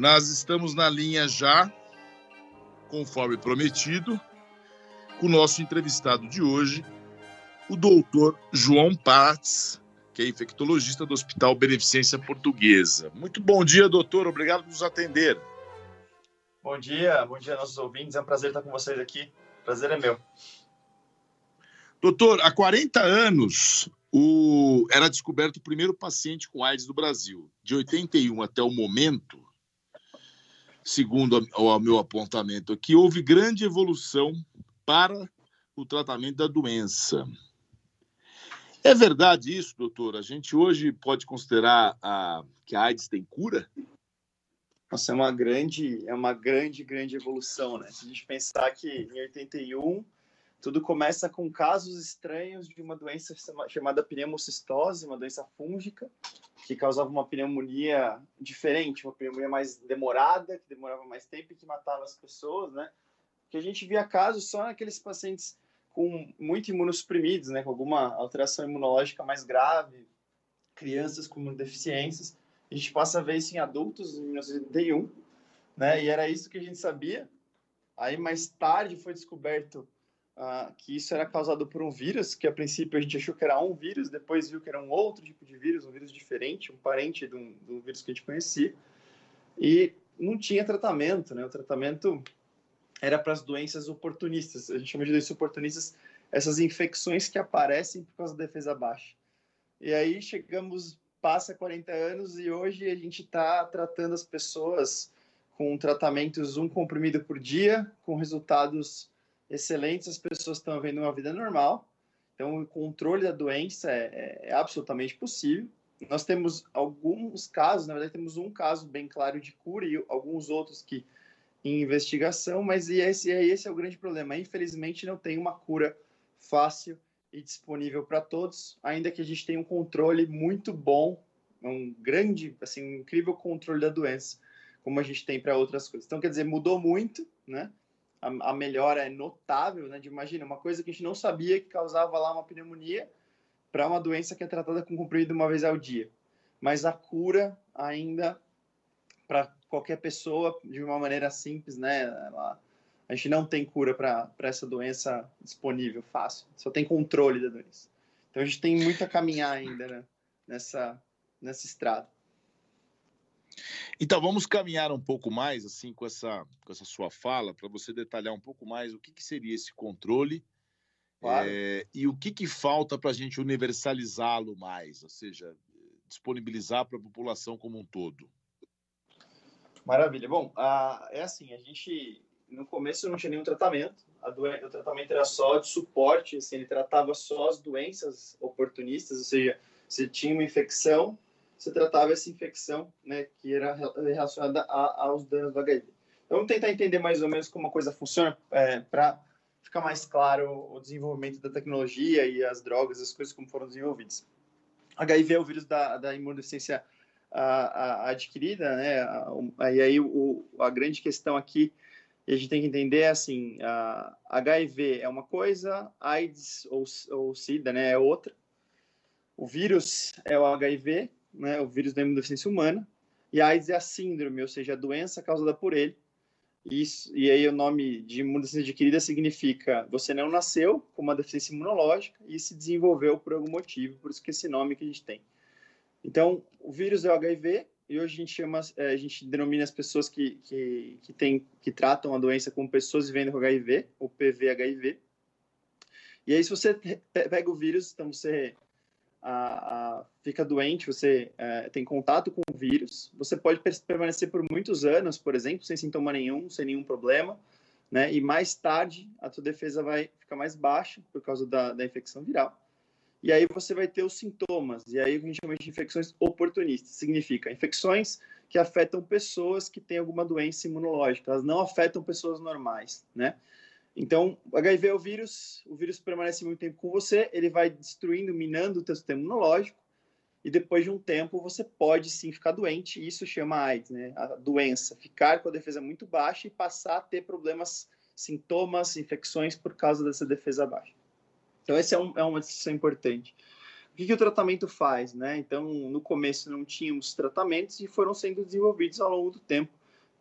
Nós estamos na linha já, conforme prometido, com o nosso entrevistado de hoje, o doutor João Pats, que é infectologista do Hospital Beneficência Portuguesa. Muito bom dia, doutor. Obrigado por nos atender. Bom dia, bom dia, nossos ouvintes. É um prazer estar com vocês aqui. Prazer é meu. Doutor, há 40 anos o... era descoberto o primeiro paciente com AIDS do Brasil. De 81 até o momento, segundo o meu apontamento aqui, houve grande evolução para o tratamento da doença. É verdade isso, doutor? A gente hoje pode considerar a... que a AIDS tem cura? Nossa, é uma grande, é uma grande, grande evolução, né? Se a gente pensar que em 81 tudo começa com casos estranhos de uma doença chamada pneumocistose, uma doença fúngica, que causava uma pneumonia diferente, uma pneumonia mais demorada, que demorava mais tempo e que matava as pessoas, né? Que a gente via casos só naqueles pacientes com muito imunossuprimidos, né? Com alguma alteração imunológica mais grave, crianças com deficiências. A gente passa a ver isso em adultos em 1981, né? E era isso que a gente sabia. Aí mais tarde foi descoberto uh, que isso era causado por um vírus, que a princípio a gente achou que era um vírus, depois viu que era um outro tipo de vírus, um vírus diferente, um parente de um, de um vírus que a gente conhecia. E não tinha tratamento, né? O tratamento era para as doenças oportunistas. A gente chama de doenças oportunistas essas infecções que aparecem por causa da defesa baixa. E aí chegamos passa 40 anos e hoje a gente está tratando as pessoas com tratamentos um comprimido por dia, com resultados excelentes, as pessoas estão vendo uma vida normal. Então, o controle da doença é, é, é absolutamente possível. Nós temos alguns casos, na verdade, temos um caso bem claro de cura e alguns outros que em investigação, mas esse, esse é o grande problema. Infelizmente, não tem uma cura fácil e disponível para todos, ainda que a gente tenha um controle muito bom, um grande, assim, um incrível controle da doença, como a gente tem para outras coisas. Então, quer dizer, mudou muito, né? A, a melhora é notável, né? De, imagina, uma coisa que a gente não sabia que causava lá uma pneumonia para uma doença que é tratada com comprimido uma vez ao dia. Mas a cura ainda para qualquer pessoa de uma maneira simples, né? Ela, a gente não tem cura para essa doença disponível fácil, só tem controle da doença. Então a gente tem muito a caminhar ainda né, nessa, nessa estrada. Então vamos caminhar um pouco mais assim com essa, com essa sua fala para você detalhar um pouco mais o que, que seria esse controle claro. é, e o que, que falta para a gente universalizá-lo mais, ou seja, disponibilizar para a população como um todo. Maravilha. Bom, a, é assim, a gente no começo não tinha nenhum tratamento. Doen- o tratamento era só de suporte, assim, ele tratava só as doenças oportunistas, ou seja, se tinha uma infecção, você tratava essa infecção, né, que era relacionada a, aos danos do HIV. Então, vamos tentar entender mais ou menos como a coisa funciona é, para ficar mais claro o desenvolvimento da tecnologia e as drogas, as coisas como foram desenvolvidas. HIV é o vírus da, da imunodeficiência a, a, adquirida, né? E aí o, a grande questão aqui a gente tem que entender assim, HIV é uma coisa, AIDS ou, ou SIDA, né, é outra. O vírus é o HIV, né, o vírus da imunodeficiência humana, e a AIDS é a síndrome, ou seja, a doença causada por ele. Isso, e aí o nome de imunodeficiência adquirida significa você não nasceu com uma deficiência imunológica e se desenvolveu por algum motivo, por isso que esse nome que a gente tem. Então, o vírus é o HIV, e hoje a gente chama, é, a gente denomina as pessoas que, que, que, tem, que tratam a doença como pessoas vivendo com HIV, ou PV-HIV. E aí, se você pega o vírus, então você a, a, fica doente, você é, tem contato com o vírus, você pode permanecer por muitos anos, por exemplo, sem sintoma nenhum, sem nenhum problema, né? E mais tarde, a tua defesa vai ficar mais baixa por causa da, da infecção viral e aí você vai ter os sintomas. E aí a gente chama de infecções oportunistas. Significa infecções que afetam pessoas que têm alguma doença imunológica. Elas não afetam pessoas normais, né? Então, o HIV é o vírus, o vírus permanece muito tempo com você, ele vai destruindo, minando o teu sistema imunológico, e depois de um tempo você pode sim ficar doente, isso chama AIDS, né? A doença, ficar com a defesa muito baixa e passar a ter problemas, sintomas, infecções por causa dessa defesa baixa. Então, essa é, um, é uma distinção importante. O que, que, o tratamento faz? Né? Então, no começo não tínhamos tratamentos e foram sendo desenvolvidos ao longo do tempo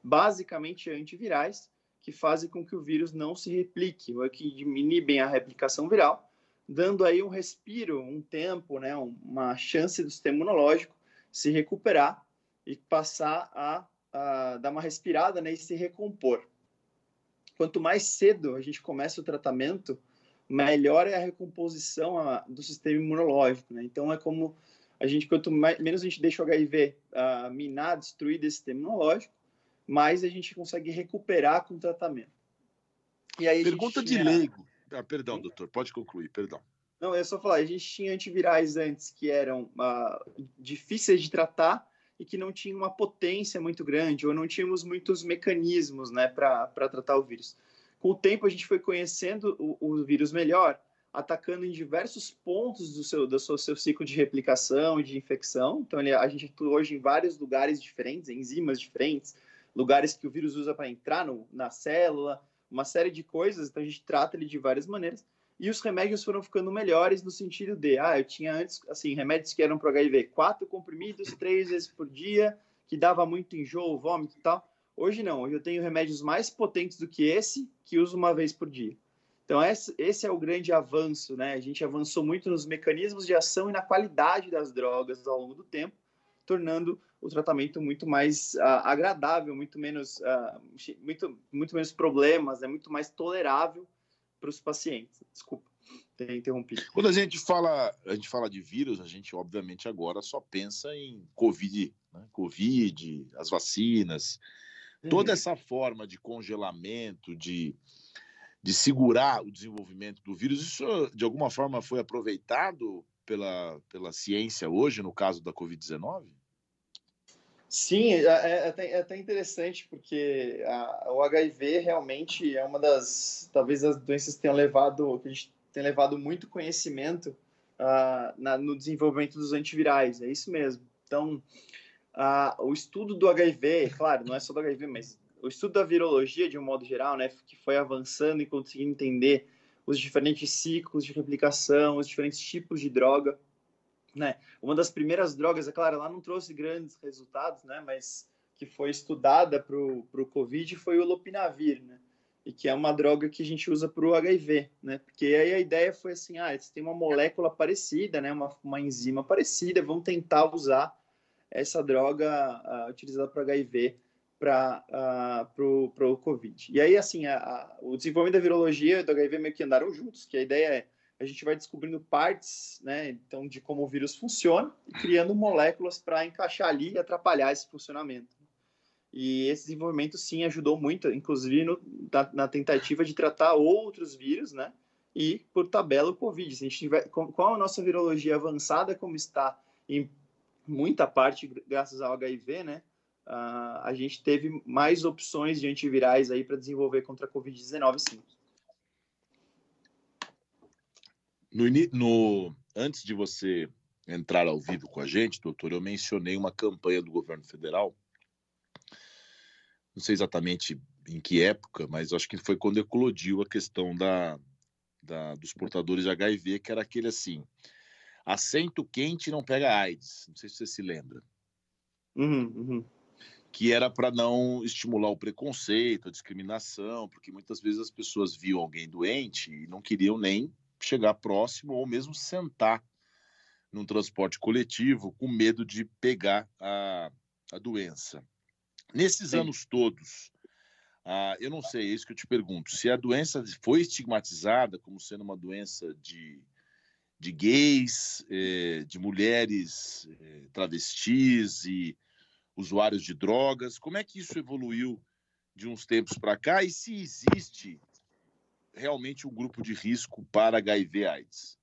basicamente antivirais, que fazem com que o vírus não se replique, ou que inibem a replicação viral, dando aí um respiro, um tempo, né, uma chance do sistema imunológico se recuperar e passar a, a dar uma respirada né, e se recompor. Quanto mais cedo a gente começa o tratamento, melhor é a recomposição a, do sistema imunológico. Né? Então, é como a gente, quanto mais, menos a gente deixa o HIV uh, minar, destruir desse sistema imunológico, mais a gente consegue recuperar com o tratamento. E aí Pergunta tinha... de leigo. Ah, perdão, doutor, pode concluir, perdão. Não, é só falar, a gente tinha antivirais antes que eram uh, difíceis de tratar e que não tinham uma potência muito grande, ou não tínhamos muitos mecanismos né, para tratar o vírus. Com o tempo, a gente foi conhecendo o, o vírus melhor, atacando em diversos pontos do seu, do seu, seu ciclo de replicação e de infecção. Então, ele, a gente atua hoje em vários lugares diferentes, enzimas diferentes, lugares que o vírus usa para entrar no, na célula, uma série de coisas. Então, a gente trata ele de várias maneiras. E os remédios foram ficando melhores no sentido de, ah, eu tinha antes, assim, remédios que eram para HIV, quatro comprimidos, três vezes por dia, que dava muito enjoo, vômito e tal. Hoje não, hoje eu tenho remédios mais potentes do que esse, que uso uma vez por dia. Então, esse é o grande avanço, né? A gente avançou muito nos mecanismos de ação e na qualidade das drogas ao longo do tempo, tornando o tratamento muito mais uh, agradável, muito menos, uh, muito, muito menos problemas, né? muito mais tolerável para os pacientes. Desculpa ter interrompido. Quando a gente fala, a gente fala de vírus, a gente obviamente agora só pensa em Covid, né? Covid, as vacinas, Toda uhum. essa forma de congelamento, de, de segurar o desenvolvimento do vírus, isso de alguma forma foi aproveitado pela, pela ciência hoje, no caso da Covid-19? Sim, é, é, é, até, é, até, interessante, porque a, o HIV realmente é uma das, talvez as doenças que tenham levado, que a gente tem levado muito conhecimento uh, na, no desenvolvimento dos antivirais, é isso mesmo. Então, ah, o estudo do HIV, claro, não é só do HIV, mas o estudo da virologia, de um modo geral, né, que foi avançando e conseguindo entender os diferentes ciclos de replicação, os diferentes tipos de droga, né? Uma das primeiras drogas, é claro, ela não trouxe grandes resultados, né, mas que foi estudada para o COVID foi o lopinavir, né? E que é uma droga que a gente usa para o HIV, né? Porque aí a ideia foi assim, ah, eles têm uma molécula parecida, né? Uma, uma enzima parecida, vamos tentar usar essa droga uh, utilizada para HIV para uh, o Covid. E aí, assim, a, a, o desenvolvimento da virologia e do HIV meio que andaram juntos, que a ideia é a gente vai descobrindo partes, né, então, de como o vírus funciona e criando moléculas para encaixar ali e atrapalhar esse funcionamento. E esse desenvolvimento, sim, ajudou muito, inclusive no, na, na, tentativa de tratar outros vírus, né, e, por tabela, o Covid. Se a gente tiver, com, com a nossa virologia avançada como está em muita parte graças ao HIV, né? Uh, a gente teve mais opções de antivirais aí para desenvolver contra a Covid-19, sim. No, no, antes de você entrar ao vivo com a gente, doutor, eu mencionei uma campanha do governo federal. Não sei exatamente em que época, mas acho que foi quando eclodiu a questão da, da, dos portadores de HIV, que era aquele assim: assento quente não pega AIDS. Não sei se você se lembra. Uhum, uhum. Que era para não estimular o preconceito, a discriminação, porque muitas vezes as pessoas viam alguém doente e não queriam nem chegar próximo ou mesmo sentar num transporte coletivo com medo de pegar a, a doença. Nesses Sim. anos todos, ah, eu não sei, é isso que eu te pergunto, se a doença foi estigmatizada como sendo uma doença de de gays, eh, de mulheres eh, travestis e usuários de drogas. Como é que isso evoluiu de uns tempos para cá e se existe realmente um grupo de risco para HIV/AIDS?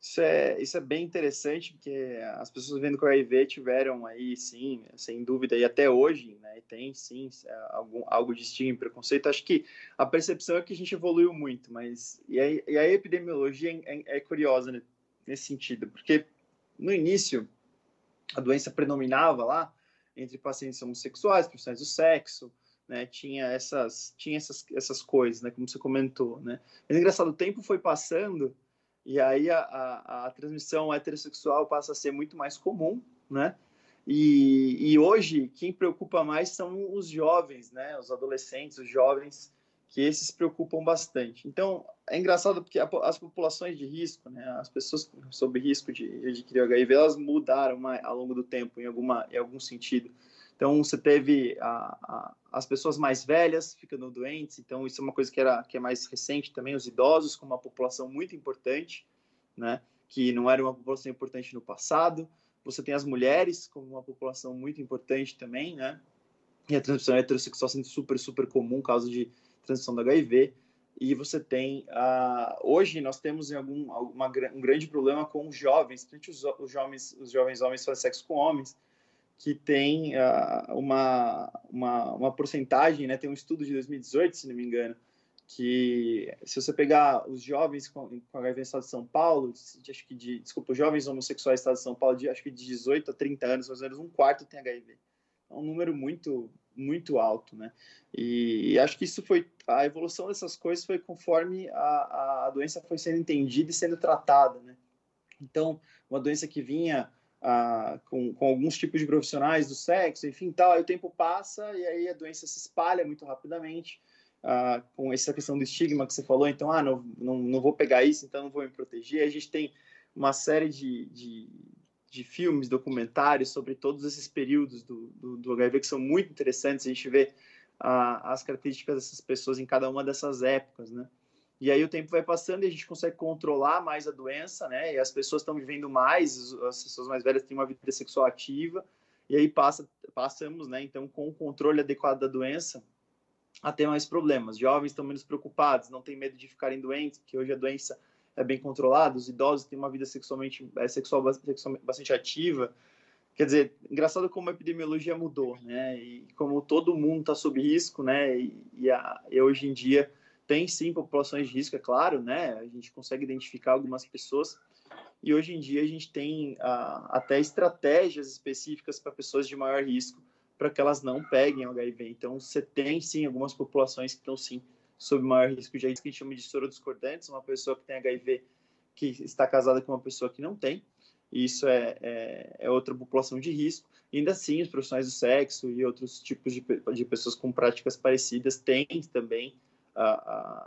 Isso é, isso é bem interessante, porque as pessoas vendo com HIV tiveram aí, sim, sem dúvida, e até hoje, né, tem sim algum, algo de estigma e preconceito. Acho que a percepção é que a gente evoluiu muito, mas. E a, e a epidemiologia é, é, é curiosa né, nesse sentido, porque no início a doença predominava lá entre pacientes homossexuais, profissionais do sexo, né, tinha essas, tinha essas, essas coisas, né, como você comentou, né. Mas engraçado, o tempo foi passando e aí a, a, a, transmissão heterossexual passa a ser muito mais comum, né? E, e hoje, quem preocupa mais são os jovens, né? Os adolescentes, os jovens, que esses se preocupam bastante. Então, é engraçado porque as populações de risco, né? As pessoas sob risco de, de adquirir HIV, elas mudaram ao longo do tempo, em, alguma, em algum sentido. Então, você teve a, a, as pessoas mais velhas ficando doentes, então isso é uma coisa que, era, que é mais recente também, os idosos como uma população muito importante, né? Que não era uma população importante no passado. Você tem as mulheres como uma população muito importante também, né? E a transmissão heterossexual sendo super, super comum, causa de transmissão do HIV. E você tem, uh, hoje nós temos algum, um grande problema com os jovens, principalmente os, os jovens, os jovens homens fazem sexo com homens, que tem uh, uma, uma, uma porcentagem, né? Tem um estudo de 2018, se não me engano, que se você pegar os jovens com, com HIV no estado de São Paulo, de, acho que de, desculpa, os jovens homossexuais do estado de São Paulo, de, acho que de 18 a 30 anos, mais ou menos um quarto tem HIV. É um número muito, muito alto, né? E, e acho que isso foi, a evolução dessas coisas foi conforme a, a doença foi sendo entendida e sendo tratada, né? Então, uma doença que vinha com, com, alguns tipos de profissionais do sexo, enfim, tal, aí o tempo passa e aí a doença se espalha muito rapidamente com essa questão do estigma que você falou, então, ah, não, não, não vou pegar isso, então não vou me proteger. A gente tem uma série de, de, de filmes, documentários sobre todos esses períodos do, do, do, HIV que são muito interessantes. A gente vê as características dessas pessoas em cada uma dessas épocas, né? E aí o tempo vai passando e a gente consegue controlar mais a doença, né? E as pessoas estão vivendo mais, as pessoas mais velhas têm uma vida sexual ativa, e aí passa, passamos, né? Então, com o controle adequado da doença, a ter mais problemas. Jovens estão menos preocupados, não têm medo de ficarem doentes, porque hoje a doença é bem controlada, os idosos têm uma vida sexualmente é, sexual bastante ativa. Quer dizer, engraçado como a epidemiologia mudou, né? E como todo mundo está sob risco, né? E, e, a, e, hoje em dia tem sim populações de risco, é claro, né? A gente consegue identificar algumas pessoas. E hoje em dia a gente tem a, até estratégias específicas para pessoas de maior risco para que elas não peguem o HIV. Então, você tem sim algumas populações que estão sim sob maior risco de AIDS, que a gente chama de sorodiscordantes, uma pessoa que tem HIV que está casada com uma pessoa que não tem. Isso é, é, é outra população de risco. E ainda assim, os profissionais do sexo e outros tipos de, de pessoas com práticas parecidas têm também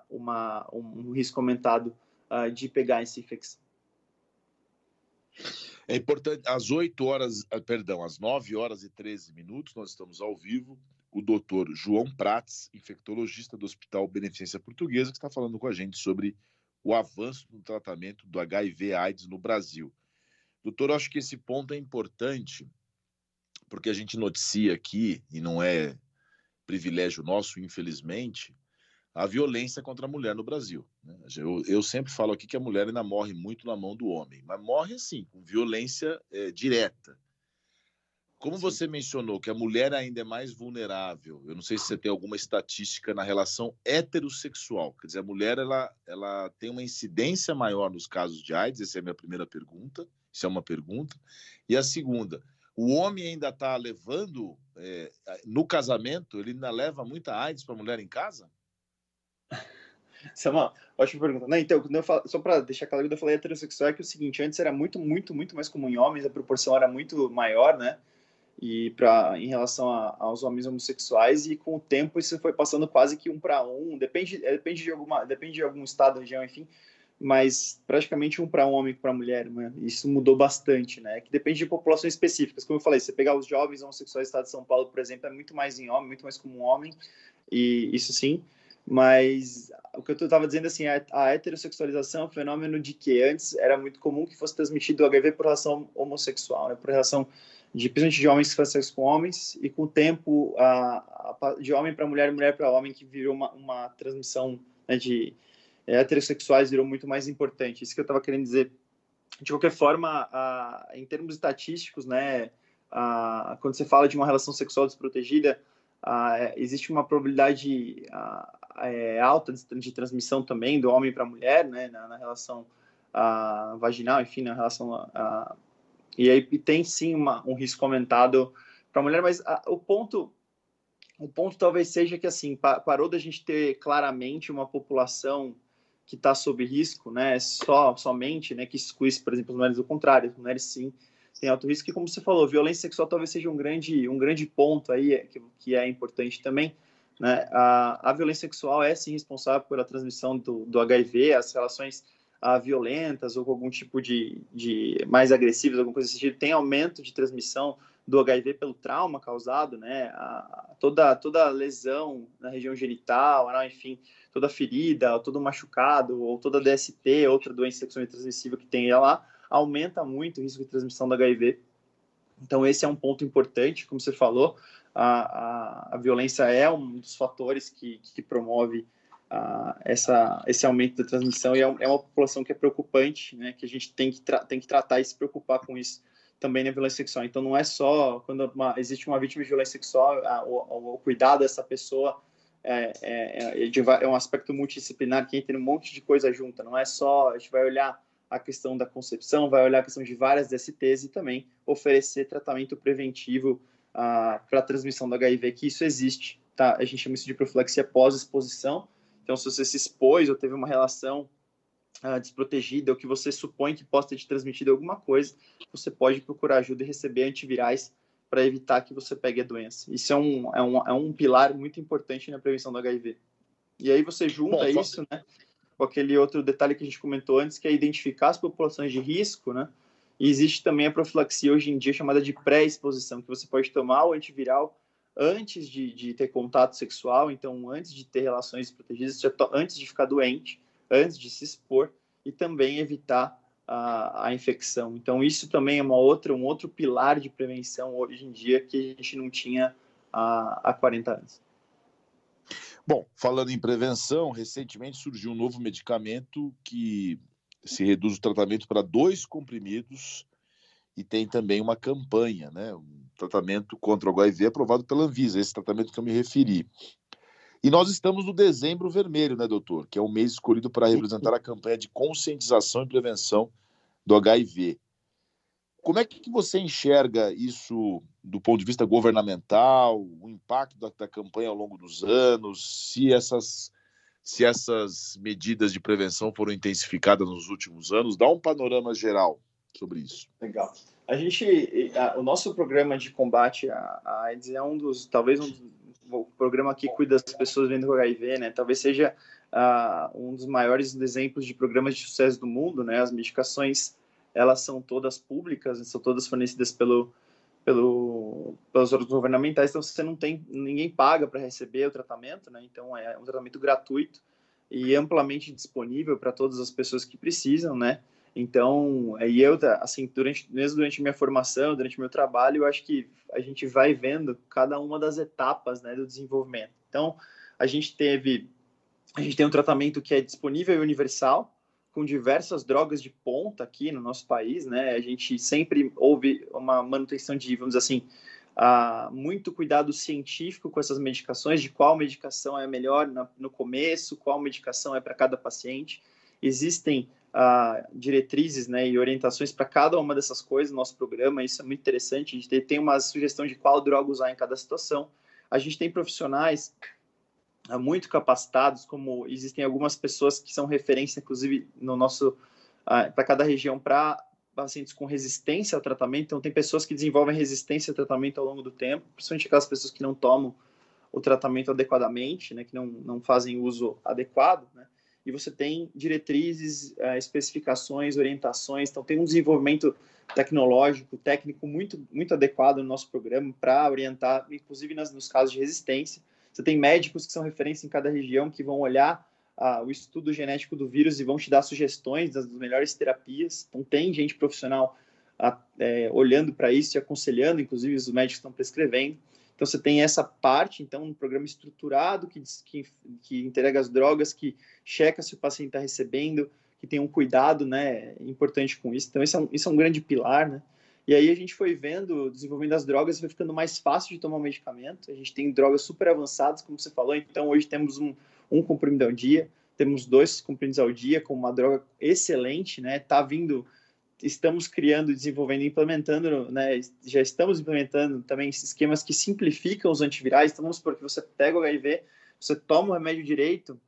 uma, um risco aumentado de pegar essa infecção. É importante, às 8 horas, ah, perdão, às 9 horas e 13 minutos, nós estamos ao vivo. O doutor João Prates, infectologista do Hospital Beneficência Portuguesa, que está falando com a gente sobre o avanço no tratamento do HIV/AIDS no Brasil. Doutor, acho que esse ponto é importante, porque a gente noticia aqui, e não é privilégio nosso, infelizmente, a violência contra a mulher no Brasil. Né? Eu, eu, sempre falo aqui que a mulher ainda morre muito na mão do homem, mas morre assim, com violência é, direta. Como Sim. você mencionou que a mulher ainda é mais vulnerável, eu não sei se você tem alguma estatística na relação heterossexual, quer dizer, a mulher ela, ela tem uma incidência maior nos casos de AIDS, essa é a minha primeira pergunta, isso é uma pergunta. E a segunda, o homem ainda está levando, é, no casamento, ele ainda leva muita AIDS para a mulher em casa? Isso é uma ótima pergunta. Não, então, falo, só para deixar claro, quando eu falei heterossexual, é que é o seguinte, antes era muito, muito, muito mais comum em homens, a proporção era muito maior, né? E pra, em relação a, aos homens homossexuais, e com o tempo isso foi passando quase que um para um, depende, é, depende, de alguma, depende de algum estado, região, enfim, mas praticamente um para um homem para mulher, né? Isso mudou bastante, né? Que depende de populações específicas. Como eu falei, você pegar os jovens homossexuais do estado de São Paulo, por exemplo, é muito mais em homem, muito mais como um homem, e isso sim. Mas o que eu estava dizendo assim, a, a heterossexualização é um fenômeno de que antes era muito comum que fosse transmitido o HIV por relação homossexual, né? por relação de principalmente de homens que fazem sexo com homens e com o tempo a, a de homem para mulher mulher para homem que virou uma, uma transmissão né, de é, heterossexuais virou muito mais importante. Isso que eu estava querendo dizer. De qualquer forma, a, em termos estatísticos, né, quando você fala de uma relação sexual desprotegida, existe uma probabilidade é, alta de, transmissão também do homem para a mulher, né, na, na relação a, vaginal, enfim, na relação a, a e aí tem sim uma, um risco aumentado para a mulher, mas o ponto o ponto talvez seja que assim pa, parou da gente ter claramente uma população que está sob risco, né, só somente, né, que exclui, por exemplo, as mulheres, o contrário, as mulheres sim tem alto risco. E como você falou, violência sexual talvez seja um grande, um grande ponto aí que, que é importante também. Né? A, a violência sexual é sim responsável pela transmissão do, do HIV, as relações ah, violentas ou com algum tipo de, de mais agressivas, alguma coisa desse tipo, tem aumento de transmissão do HIV pelo trauma causado, né? A, toda, toda lesão na região genital, né? enfim, toda ferida, todo machucado, ou toda DST, outra doença sexualmente transmissível que tem lá, aumenta muito o risco de transmissão do HIV. Então, esse é um ponto importante, como você falou, a, a, a violência é um dos fatores que, que promove a, essa, esse aumento da transmissão e é, é, uma população que é preocupante, né, que a gente tem que, tem que tratar e se preocupar com isso também na violência sexual. Então, não é só quando uma, existe uma vítima de violência sexual, a, o, o, cuidado dessa pessoa é, é, é, é, um aspecto multidisciplinar que entra um monte de coisa junta. Não é só, a gente vai olhar a questão da concepção, vai olhar a questão de várias DSTs e também oferecer tratamento preventivo ah, para a transmissão do HIV, que isso existe. Tá? A gente chama isso de profilaxia pós-exposição. Então, se você se expôs ou teve uma relação uh, desprotegida ou que você supõe que possa ter te transmitido alguma coisa, você pode procurar ajuda e receber antivirais para evitar que você pegue a doença. Isso é um, é, um, é um pilar muito importante na prevenção do HIV. E aí você junta Bom, isso, né, com aquele outro detalhe que a gente comentou antes, que é identificar as populações de risco, né, e existe também a profilaxia hoje em dia chamada de pré-exposição, que você pode tomar o antiviral antes de, de, ter contato sexual, então antes de ter relações protegidas, antes de ficar doente, antes de se expor e também evitar a, a, infecção. Então isso também é uma outra, um outro pilar de prevenção hoje em dia que a gente não tinha há, há 40 anos. Bom, falando em prevenção, recentemente surgiu um novo medicamento que se reduz o tratamento para dois comprimidos e tem também uma campanha, né? Um tratamento contra o HIV aprovado pela Anvisa, esse tratamento que eu me referi. E nós estamos no dezembro vermelho, né, doutor? Que é o mês escolhido para representar a campanha de conscientização e prevenção do HIV. Como é que você enxerga isso do ponto de vista governamental, o impacto da, da campanha ao longo dos anos, se essas, se essas medidas de prevenção foram intensificadas nos últimos anos? Dá um panorama geral sobre isso. Legal. A gente, a, o nosso programa de combate à AIDS é um dos, talvez um dos o programa que cuida das pessoas vivendo com HIV, né? Talvez seja uh, um dos maiores exemplos de programas de sucesso do mundo, né? As medicações, elas são todas públicas, são todas fornecidas pelo, pelo, pelos órgãos governamentais, então você não tem, ninguém paga para receber o tratamento, né? Então é um tratamento gratuito e amplamente disponível para todas as pessoas que precisam, né? Então, aí eu, assim, durante, mesmo durante minha formação, durante meu trabalho, eu acho que a gente vai vendo cada uma das etapas, né, do desenvolvimento. Então, a gente teve, a gente tem um tratamento que é disponível e universal, com diversas drogas de ponta aqui no nosso país, né? A gente sempre houve uma manutenção de, vamos assim, uh, muito cuidado científico com essas medicações, de qual medicação é melhor no começo, qual medicação é para cada paciente. Existem uh, diretrizes né, e orientações para cada uma dessas coisas no nosso programa. Isso é muito interessante. A gente tem uma sugestão de qual droga usar em cada situação. A gente tem profissionais muito capacitados, como existem algumas pessoas que são referência, inclusive, no nosso uh, para cada região para pacientes com resistência ao tratamento. Então, tem pessoas que desenvolvem resistência ao tratamento ao longo do tempo, principalmente aquelas pessoas que não tomam o tratamento adequadamente, né, que não, não fazem uso adequado, né? e você tem diretrizes, uh, especificações, orientações. Então, tem um desenvolvimento tecnológico, técnico muito, muito adequado no nosso programa para orientar, inclusive nas, nos casos de resistência. Você tem médicos que são referência em cada região que vão olhar uh, o estudo genético do vírus e vão te dar sugestões das, melhores terapias. Então, tem gente profissional uh, é, olhando para isso e aconselhando, inclusive os médicos estão prescrevendo. Então você tem essa parte, então, um programa estruturado que, que, que entrega as drogas, que checa se o paciente está recebendo, que tem um cuidado, né, importante com isso. Então isso é um, isso é um grande pilar, né? E aí a gente foi vendo, desenvolvendo as drogas, foi ficando mais fácil de tomar o medicamento. A gente tem drogas super avançadas, como você falou. Então hoje temos um, um comprimido ao dia, temos dois comprimidos ao dia com uma droga excelente, né? Tá vindo estamos criando, desenvolvendo, implementando, né, já estamos implementando também esquemas que simplificam os antivirais. Então, vamos supor que você pega o HIV, você toma o remédio direito,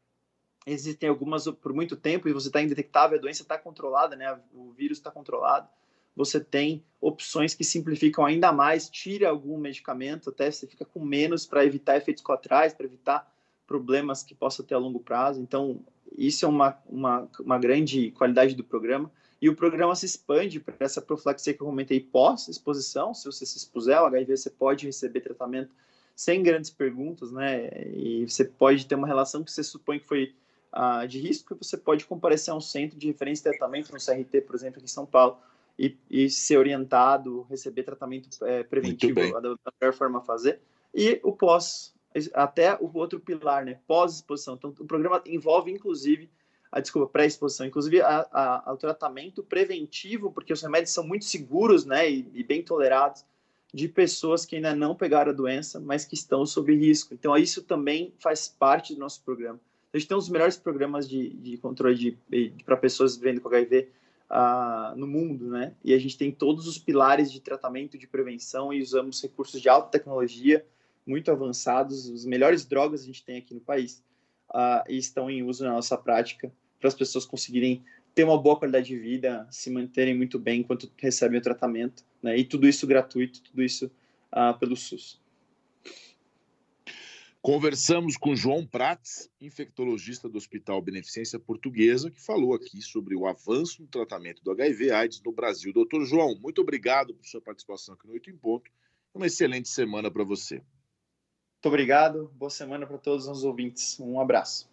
existem algumas por muito tempo e você está indetectável, a doença está controlada, né, o vírus está controlado. Você tem opções que simplificam ainda mais, tira algum medicamento, até você fica com menos para evitar efeitos colaterais, para evitar problemas que possa ter a longo prazo. Então, isso é uma, uma, uma grande qualidade do programa. E o programa se expande para essa profilaxia que eu comentei pós-exposição. Se você se expuser ao HIV, você pode receber tratamento sem grandes perguntas, né? E você pode ter uma relação que você supõe que foi uh, de risco, e você pode comparecer a um centro de referência de tratamento, no CRT, por exemplo, aqui em São Paulo, e, e ser orientado, receber tratamento é, preventivo da, da melhor forma a fazer. E o pós, até o outro pilar, né? Pós-exposição. Então, o programa envolve, inclusive, a desculpa, pré-exposição, inclusive a, a, o tratamento preventivo, porque os remédios são muito seguros, né, e, e, bem tolerados de pessoas que ainda não pegaram a doença, mas que estão sob risco. Então, isso também faz parte do nosso programa. A gente tem um dos melhores programas de, de controle de, de para pessoas vivendo com HIV uh, no mundo, né? E a gente tem todos os pilares de tratamento, de prevenção e usamos recursos de alta tecnologia muito avançados. As melhores drogas a gente tem aqui no país uh, e estão em uso na nossa prática para as pessoas conseguirem ter uma boa qualidade de vida, se manterem muito bem enquanto recebem o tratamento, né? E tudo isso gratuito, tudo isso uh, pelo SUS. Conversamos com João Prats, infectologista do Hospital Beneficência Portuguesa, que falou aqui sobre o avanço no tratamento do HIV/AIDS no Brasil. Doutor João, muito obrigado por sua participação aqui no Oito em Ponto. Uma excelente semana para você. Muito obrigado. Boa semana para todos os ouvintes. Um abraço.